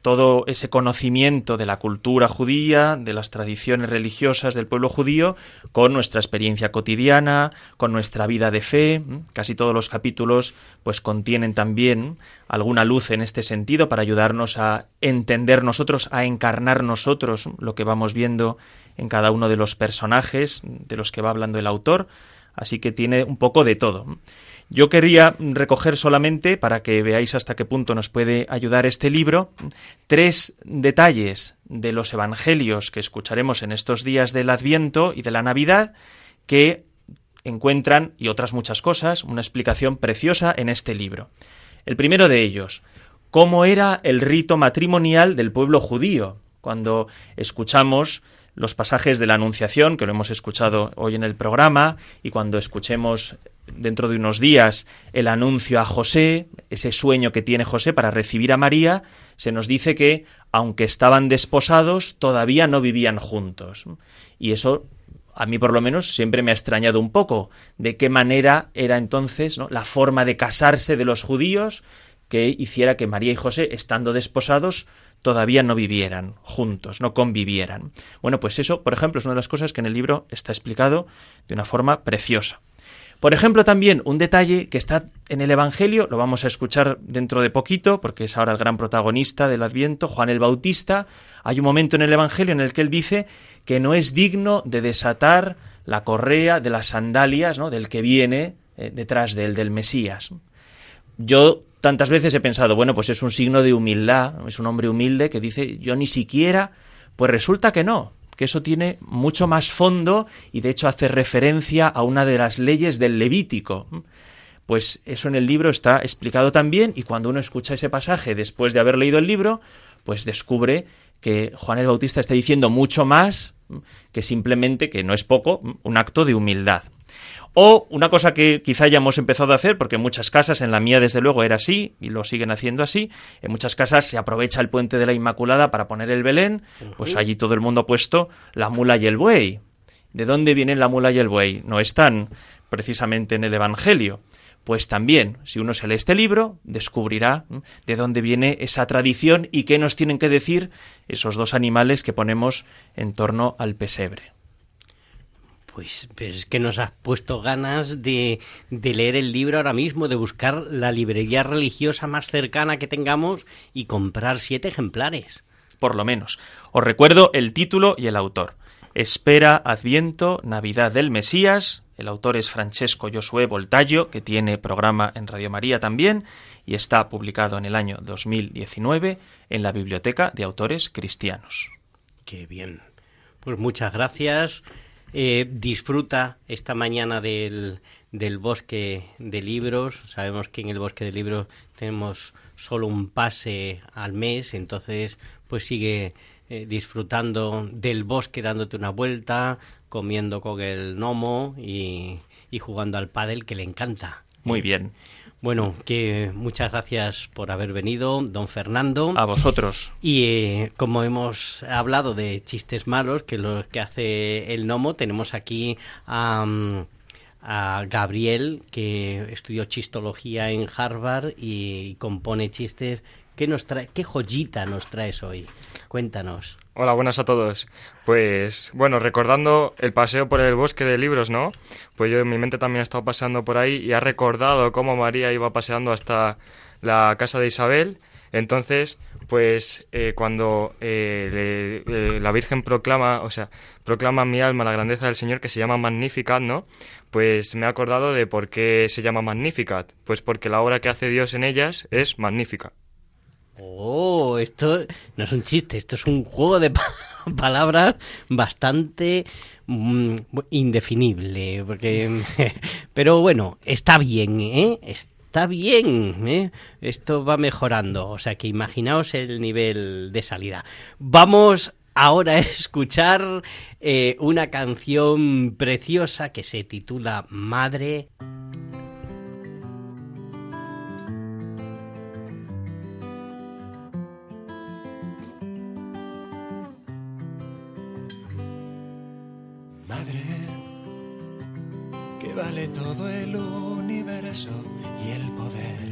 todo ese conocimiento de la cultura judía, de las tradiciones religiosas del pueblo judío, con nuestra experiencia cotidiana, con nuestra vida de fe. Casi todos los capítulos pues contienen también alguna luz en este sentido para ayudarnos a entender nosotros, a encarnar nosotros lo que vamos viendo en cada uno de los personajes de los que va hablando el autor. Así que tiene un poco de todo. Yo quería recoger solamente, para que veáis hasta qué punto nos puede ayudar este libro, tres detalles de los evangelios que escucharemos en estos días del Adviento y de la Navidad que encuentran, y otras muchas cosas, una explicación preciosa en este libro. El primero de ellos, cómo era el rito matrimonial del pueblo judío. Cuando escuchamos los pasajes de la Anunciación, que lo hemos escuchado hoy en el programa, y cuando escuchemos dentro de unos días el anuncio a José, ese sueño que tiene José para recibir a María, se nos dice que, aunque estaban desposados, todavía no vivían juntos. Y eso a mí por lo menos siempre me ha extrañado un poco de qué manera era entonces la forma de casarse de los judíos que hiciera que María y José, estando desposados, todavía no vivieran juntos, no convivieran. Bueno, pues eso, por ejemplo, es una de las cosas que en el libro está explicado de una forma preciosa. Por ejemplo, también un detalle que está en el Evangelio, lo vamos a escuchar dentro de poquito, porque es ahora el gran protagonista del Adviento, Juan el Bautista. Hay un momento en el Evangelio en el que él dice que no es digno de desatar la correa de las sandalias ¿no? del que viene eh, detrás de él, del Mesías. Yo tantas veces he pensado, bueno, pues es un signo de humildad, es un hombre humilde que dice, yo ni siquiera, pues resulta que no, que eso tiene mucho más fondo y de hecho hace referencia a una de las leyes del Levítico. Pues eso en el libro está explicado también y cuando uno escucha ese pasaje después de haber leído el libro, pues descubre que Juan el Bautista está diciendo mucho más que simplemente, que no es poco, un acto de humildad. O una cosa que quizá ya hemos empezado a hacer, porque en muchas casas, en la mía desde luego era así, y lo siguen haciendo así, en muchas casas se aprovecha el puente de la Inmaculada para poner el Belén, pues allí todo el mundo ha puesto la mula y el buey. ¿De dónde vienen la mula y el buey? No están precisamente en el Evangelio. Pues también, si uno se lee este libro, descubrirá de dónde viene esa tradición y qué nos tienen que decir esos dos animales que ponemos en torno al pesebre.
Pues, pues es que nos has puesto ganas de, de leer el libro ahora mismo, de buscar la librería religiosa más cercana que tengamos y comprar siete ejemplares.
Por lo menos. Os recuerdo el título y el autor. Espera, Adviento, Navidad del Mesías. El autor es Francesco Josué Voltaggio, que tiene programa en Radio María también, y está publicado en el año 2019 en la Biblioteca de Autores Cristianos.
Qué bien. Pues muchas gracias. Eh, disfruta esta mañana del, del bosque de libros. Sabemos que en el bosque de libros tenemos solo un pase al mes, entonces pues sigue eh, disfrutando del bosque dándote una vuelta, comiendo con el gnomo y, y jugando al pádel que le encanta.
Muy bien.
Bueno, que muchas gracias por haber venido, don Fernando.
A vosotros.
Y eh, como hemos hablado de chistes malos, que lo que hace el gnomo, tenemos aquí a, mm, a Gabriel, que estudió chistología en Harvard y compone chistes. ¿Qué joyita nos traes hoy? Cuéntanos.
Hola, buenas a todos. Pues bueno, recordando el paseo por el bosque de libros, ¿no? Pues yo en mi mente también he estado paseando por ahí y ha recordado cómo María iba paseando hasta la casa de Isabel. Entonces, pues eh, cuando eh, eh, la Virgen proclama, o sea, proclama en mi alma la grandeza del Señor que se llama Magnificat, ¿no? Pues me he acordado de por qué se llama Magnificat. Pues porque la obra que hace Dios en ellas es magnífica.
Oh, esto no es un chiste, esto es un juego de pa- palabras bastante mm, indefinible, porque pero bueno, está bien, ¿eh? Está bien, ¿eh? Esto va mejorando, o sea que imaginaos el nivel de salida. Vamos ahora a escuchar eh, una canción preciosa que se titula. Madre,
vale todo el universo y el poder.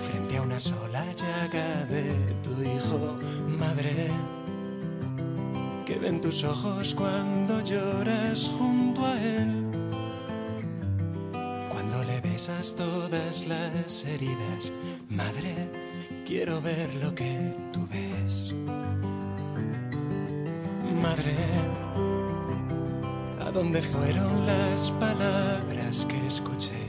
Frente a una sola llaga de tu hijo, madre, que ven tus ojos cuando lloras junto a él. Cuando le besas todas las heridas, madre, quiero ver lo que tú ves. Madre, ¿a dónde fueron las palabras que escuché?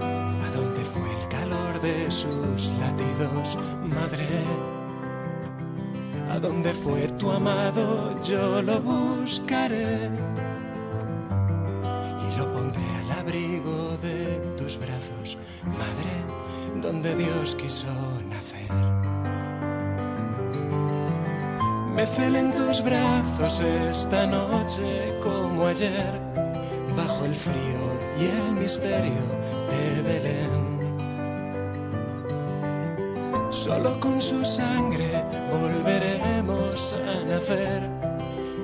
¿A dónde fue el calor de sus latidos, madre? ¿A dónde fue tu amado? Yo lo buscaré y lo pondré al abrigo de tus brazos, madre, donde Dios quiso nacer. Me celen tus brazos esta noche como ayer, bajo el frío y el misterio de Belén. Solo con su sangre volveremos a nacer,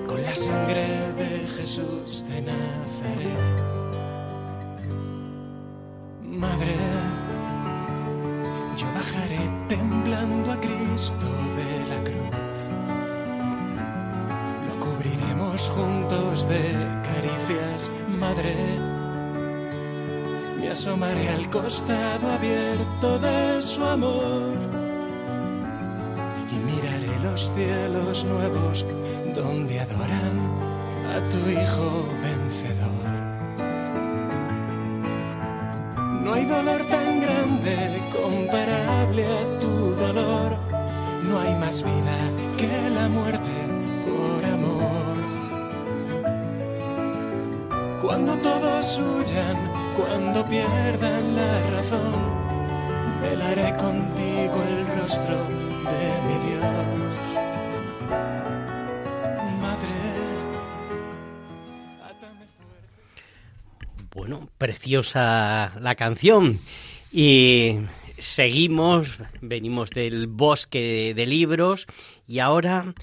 con la sangre de Jesús de Nazaret. Madre, yo bajaré temblando a Cristo juntos de caricias, madre. Me asomaré al costado abierto de su amor y miraré los cielos nuevos donde adoran a tu Hijo vencedor. No hay dolor tan grande comparable a tu dolor. No hay más vida que la muerte por amor. Cuando todos huyan, cuando pierdan la razón, velaré contigo el rostro de mi Dios. Madre,
Bueno, preciosa la canción. Y seguimos, venimos del bosque de libros y ahora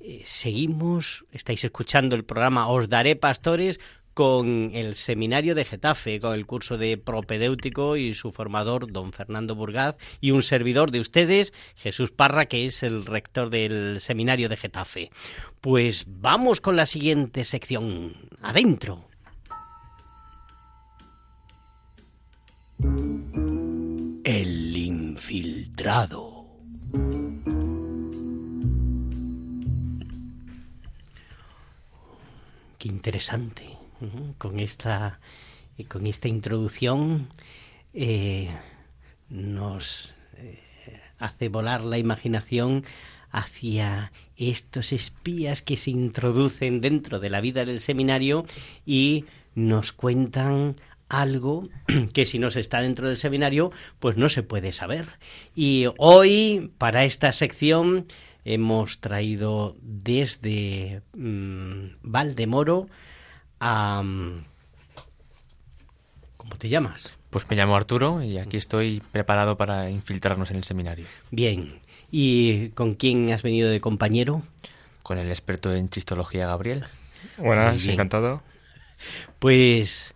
eh, seguimos, estáis escuchando el programa Os Daré Pastores con el seminario de Getafe, con el curso de propedéutico y su formador, don Fernando Burgaz, y un servidor de ustedes, Jesús Parra, que es el rector del seminario de Getafe. Pues vamos con la siguiente sección. Adentro. El infiltrado. Qué interesante. Con esta, eh, con esta introducción eh, nos eh, hace volar la imaginación hacia estos espías que se introducen dentro de la vida del seminario y nos cuentan algo que si no se está dentro del seminario, pues no se puede saber. Y hoy, para esta sección, hemos traído desde mm, Valdemoro a... ¿Cómo te llamas?
Pues me llamo Arturo y aquí estoy preparado para infiltrarnos en el seminario.
Bien. ¿Y con quién has venido de compañero?
Con el experto en chistología Gabriel.
Buenas, encantado.
Pues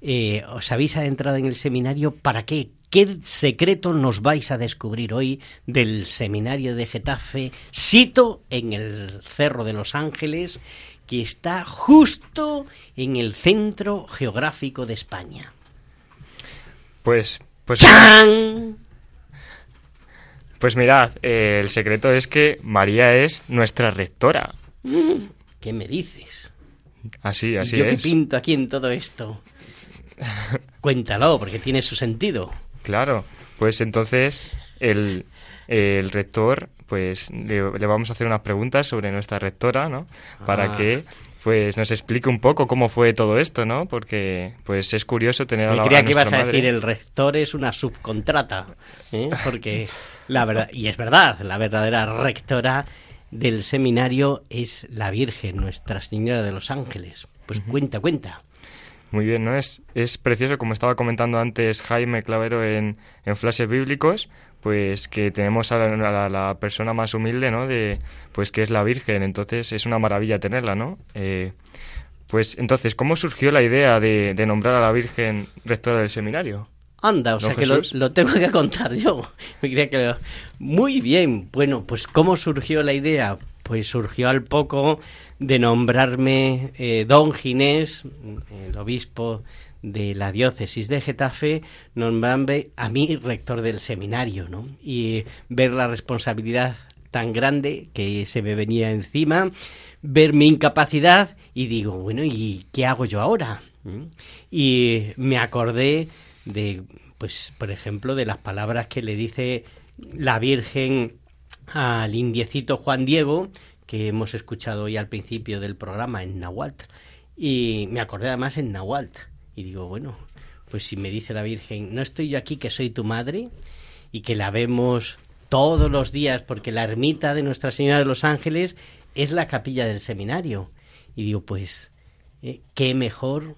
eh, os habéis adentrado en el seminario. ¿Para qué? ¿Qué secreto nos vais a descubrir hoy del seminario de Getafe, sito en el Cerro de los Ángeles, que está justo en el centro geográfico de España?
Pues, pues,
¡Chan!
pues mirad, eh, el secreto es que María es nuestra rectora.
¿Qué me dices?
Así,
¿Y
así
yo qué
es.
pinto aquí en todo esto? Cuéntalo, porque tiene su sentido.
Claro, pues entonces el, el rector, pues le, le vamos a hacer unas preguntas sobre nuestra rectora, ¿no? Para
Ah.
que pues nos explique un poco cómo fue todo esto, ¿no? Porque pues es curioso tener a
Me
la
creía
a
que ibas a decir el rector es una subcontrata, ¿eh? porque la verdad, y es verdad, la verdadera rectora del seminario es la Virgen, Nuestra Señora de los Ángeles. Pues cuenta, cuenta.
Muy bien, ¿no? Es, es precioso, como estaba comentando antes Jaime Clavero en, en Flashes Bíblicos, pues que tenemos a la, a la- la persona más humilde, ¿no? De, pues que es la Virgen, entonces es una maravilla tenerla, ¿no? Eh, pues entonces, ¿cómo surgió la idea de, de nombrar a la Virgen rectora del seminario?
Anda, o
¿Don
sea que lo, tengo que contar yo. Me creía que lo- Muy bien, bueno, pues ¿cómo surgió la idea? Pues surgió al poco de nombrarme eh, don Ginés, el obispo de la diócesis de Getafe, nombrarme a mí rector del seminario, ¿no? Y ver la responsabilidad tan grande que se me venía encima, ver mi incapacidad y digo, bueno, ¿y qué hago yo ahora? ¿Mm? Y me acordé de, pues, por ejemplo, de las palabras que le dice la Virgen al indiecito Juan Diego, que hemos escuchado hoy al principio del programa en Nahuatl. Y me acordé además en Nahuatl. Y digo, bueno, pues si me dice la Virgen, no estoy yo aquí que soy tu madre y que la vemos todos los días porque la ermita de Nuestra Señora de los Ángeles es la capilla del seminario. Y digo, pues, eh, qué mejor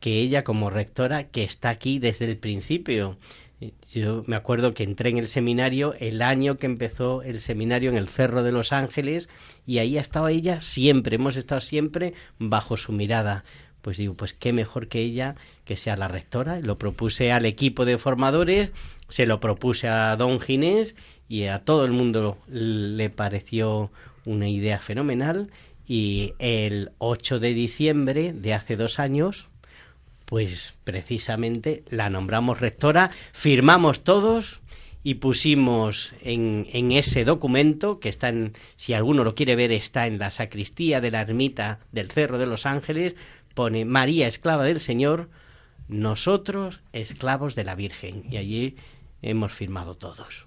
que ella como rectora que está aquí desde el principio. Eh, Yo me acuerdo que entré en el seminario el año que empezó el seminario en el Cerro de los Ángeles y ahí ha estado ella siempre, hemos estado siempre bajo su mirada. Pues digo, pues qué mejor que ella que sea la rectora. Lo propuse al equipo de formadores, se lo propuse a don Ginés y a todo el mundo le pareció una idea fenomenal y el 8 de diciembre de hace dos años pues precisamente la nombramos rectora, firmamos todos y pusimos en, en ese documento, que está en, si alguno lo quiere ver, está en la sacristía de la ermita del Cerro de los Ángeles, pone María, esclava del Señor, nosotros, esclavos de la Virgen. Y allí hemos firmado todos.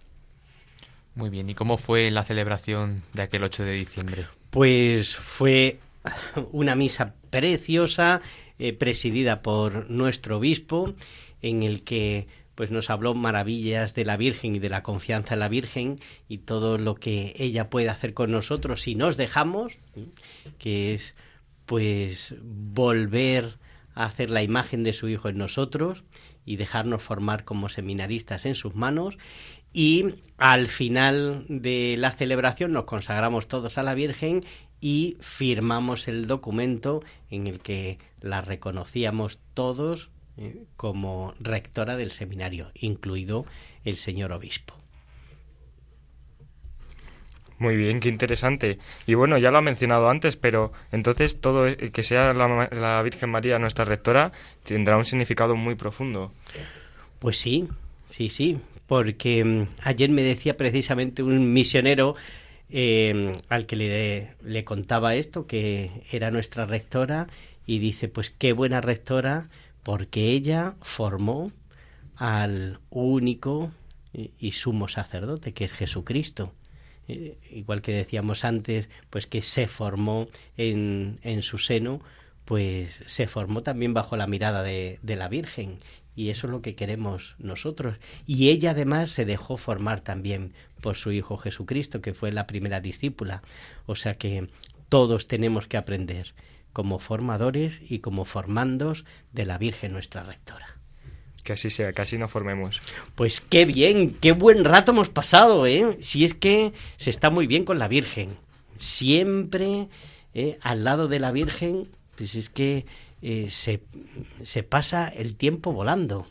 Muy bien, ¿y cómo fue la celebración de aquel 8 de diciembre?
Pues fue una misa preciosa, eh, presidida por nuestro obispo, en el que pues nos habló maravillas de la Virgen y de la confianza en la Virgen y todo lo que ella puede hacer con nosotros si nos dejamos, que es pues volver a hacer la imagen de su hijo en nosotros y dejarnos formar como seminaristas en sus manos y al final de la celebración nos consagramos todos a la Virgen y firmamos el documento en el que la reconocíamos todos eh, como rectora del seminario, incluido el señor obispo.
Muy bien, qué interesante. Y bueno, ya lo ha mencionado antes, pero entonces todo eh, que sea la, la Virgen María nuestra rectora tendrá un significado muy profundo.
Pues sí, sí, sí, porque mm, ayer me decía precisamente un misionero eh, al que le, le contaba esto, que era nuestra rectora, y dice, pues qué buena rectora, porque ella formó al único y, y sumo sacerdote, que es Jesucristo. Eh, igual que decíamos antes, pues que se formó en, en su seno, pues se formó también bajo la mirada de, de la Virgen y eso es lo que queremos nosotros. Y ella además se dejó formar también por su Hijo Jesucristo, que fue la primera discípula. O sea que todos tenemos que aprender como formadores y como formandos de la Virgen nuestra rectora.
Que así sea, así nos formemos.
Pues qué bien, qué buen rato hemos pasado, ¿eh? Si es que se está muy bien con la Virgen. Siempre ¿eh? al lado de la Virgen, pues es que eh, se, se, pasa el tiempo volando.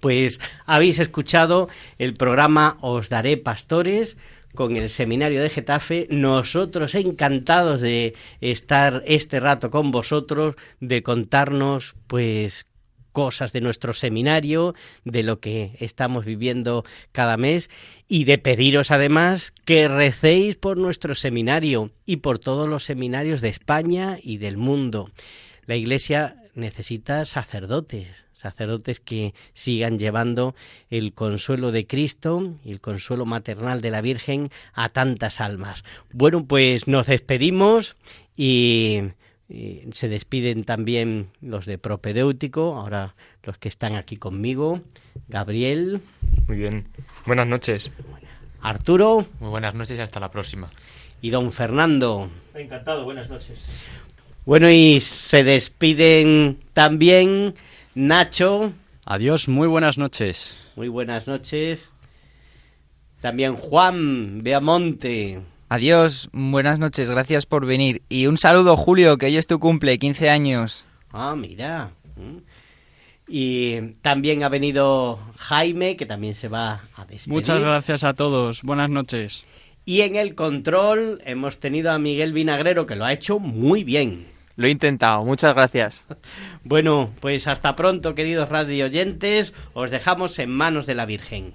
Pues habéis escuchado el programa Os Daré Pastores con el seminario de Getafe. Nosotros encantados de estar este rato con vosotros, de contarnos pues cosas de nuestro seminario, de lo que estamos viviendo cada mes y de pediros además que recéis por nuestro seminario y por todos los seminarios de España y del mundo. La Iglesia necesita sacerdotes, sacerdotes que sigan llevando el consuelo de Cristo y el consuelo maternal de la Virgen a tantas almas. Bueno, pues nos despedimos y, y se despiden también los de propedéutico, ahora los que están aquí conmigo, Gabriel.
Muy bien. Buenas noches.
Arturo.
Muy buenas noches y hasta la próxima.
Y don Fernando.
Encantado, buenas noches.
Bueno, y se despiden también Nacho.
Adiós, muy buenas noches.
Muy buenas noches. También Juan Beamonte.
Adiós, buenas noches, gracias por venir. Y un saludo, Julio, que hoy es tu cumple, 15 años.
Ah, mira. Y también ha venido Jaime, que también se va a despedir.
Muchas gracias a todos. Buenas noches.
Y en el control hemos tenido a Miguel Vinagrero, que lo ha hecho muy bien.
Lo he intentado, muchas gracias.
Bueno, pues hasta pronto, queridos radio oyentes. Os dejamos en manos de la Virgen.